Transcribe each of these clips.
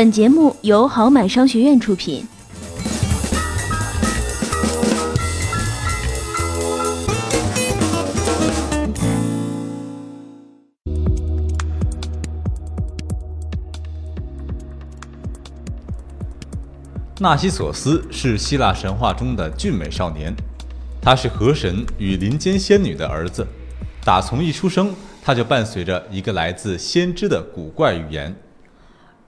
本节目由好买商学院出品。纳西索斯是希腊神话中的俊美少年，他是河神与林间仙女的儿子。打从一出生，他就伴随着一个来自先知的古怪语言。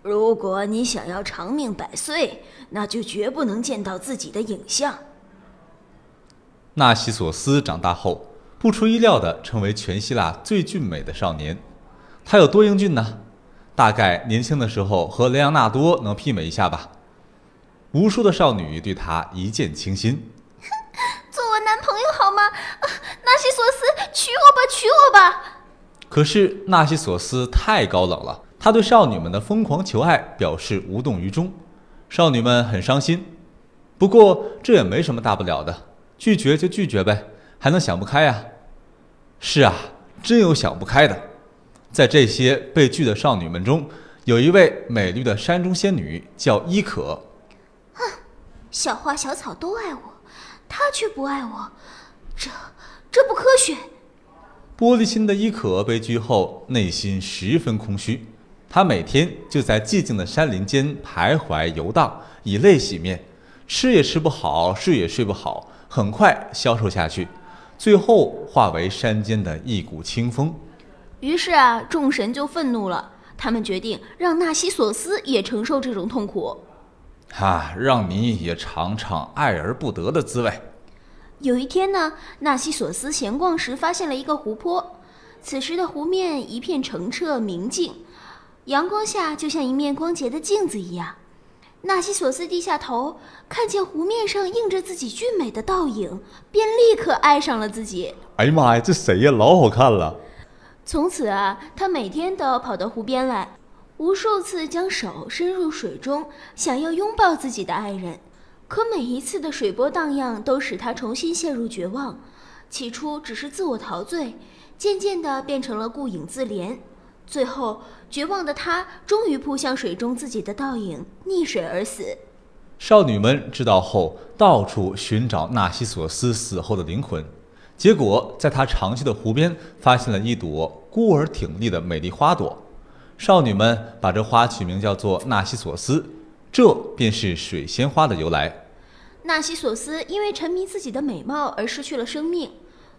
如果你想要长命百岁，那就绝不能见到自己的影像。纳西索斯长大后，不出意料的成为全希腊最俊美的少年。他有多英俊呢？大概年轻的时候和雷昂纳多能媲美一下吧。无数的少女对他一见倾心，做我男朋友好吗？纳西索斯，娶我吧，娶我吧！可是纳西索斯太高冷了，他对少女们的疯狂求爱表示无动于衷，少女们很伤心。不过这也没什么大不了的，拒绝就拒绝呗，还能想不开呀？是啊，真有想不开的。在这些被拒的少女们中，有一位美丽的山中仙女，叫伊可。哼，小花小草都爱我，他却不爱我，这这不科学。玻璃心的伊可被拒后，内心十分空虚。他每天就在寂静的山林间徘徊游荡，以泪洗面，吃也吃不好，睡也睡不好，很快消瘦下去，最后化为山间的一股清风。于是啊，众神就愤怒了，他们决定让纳西索斯也承受这种痛苦。哈，让你也尝尝爱而不得的滋味。有一天呢，纳西索斯闲逛时发现了一个湖泊，此时的湖面一片澄澈明净，阳光下就像一面光洁的镜子一样。纳西索斯低下头，看见湖面上映着自己俊美的倒影，便立刻爱上了自己。哎呀妈呀，这谁呀？老好看了！从此啊，他每天都要跑到湖边来。无数次将手伸入水中，想要拥抱自己的爱人，可每一次的水波荡漾都使他重新陷入绝望。起初只是自我陶醉，渐渐的变成了顾影自怜，最后绝望的他终于扑向水中自己的倒影，溺水而死。少女们知道后，到处寻找纳西索斯死后的灵魂，结果在他长期的湖边发现了一朵孤而挺立的美丽花朵。少女们把这花取名叫做纳西索斯，这便是水仙花的由来。纳西索斯因为沉迷自己的美貌而失去了生命，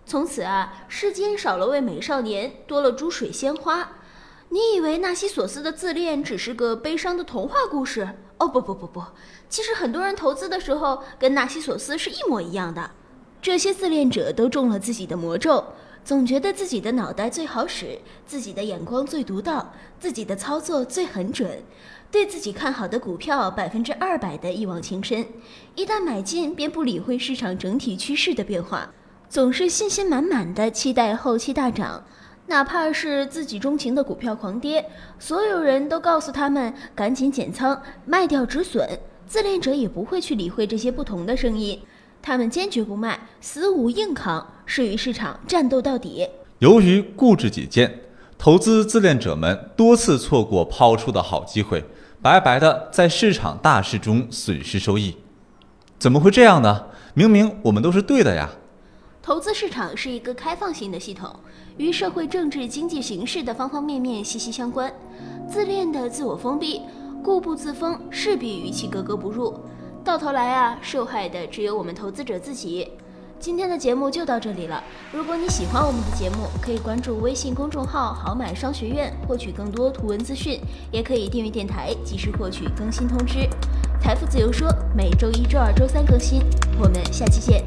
从此啊，世间少了位美少年，多了株水仙花。你以为纳西索斯的自恋只是个悲伤的童话故事？哦不不不不，其实很多人投资的时候跟纳西索斯是一模一样的。这些自恋者都中了自己的魔咒。总觉得自己的脑袋最好使，自己的眼光最独到，自己的操作最很准，对自己看好的股票百分之二百的一往情深，一旦买进便不理会市场整体趋势的变化，总是信心满满的期待后期大涨，哪怕是自己钟情的股票狂跌，所有人都告诉他们赶紧减仓卖掉止损，自恋者也不会去理会这些不同的声音。他们坚决不卖，死捂硬扛，是与市场战斗到底。由于固执己见，投资自恋者们多次错过抛出的好机会，白白的在市场大势中损失收益。怎么会这样呢？明明我们都是对的呀！投资市场是一个开放性的系统，与社会、政治、经济形势的方方面面息息相关。自恋的自我封闭、固步自封，势必与其格格不入。到头来啊，受害的只有我们投资者自己。今天的节目就到这里了。如果你喜欢我们的节目，可以关注微信公众号“好买商学院”获取更多图文资讯，也可以订阅电台，及时获取更新通知。财富自由说，每周一、周二、周三更新。我们下期见。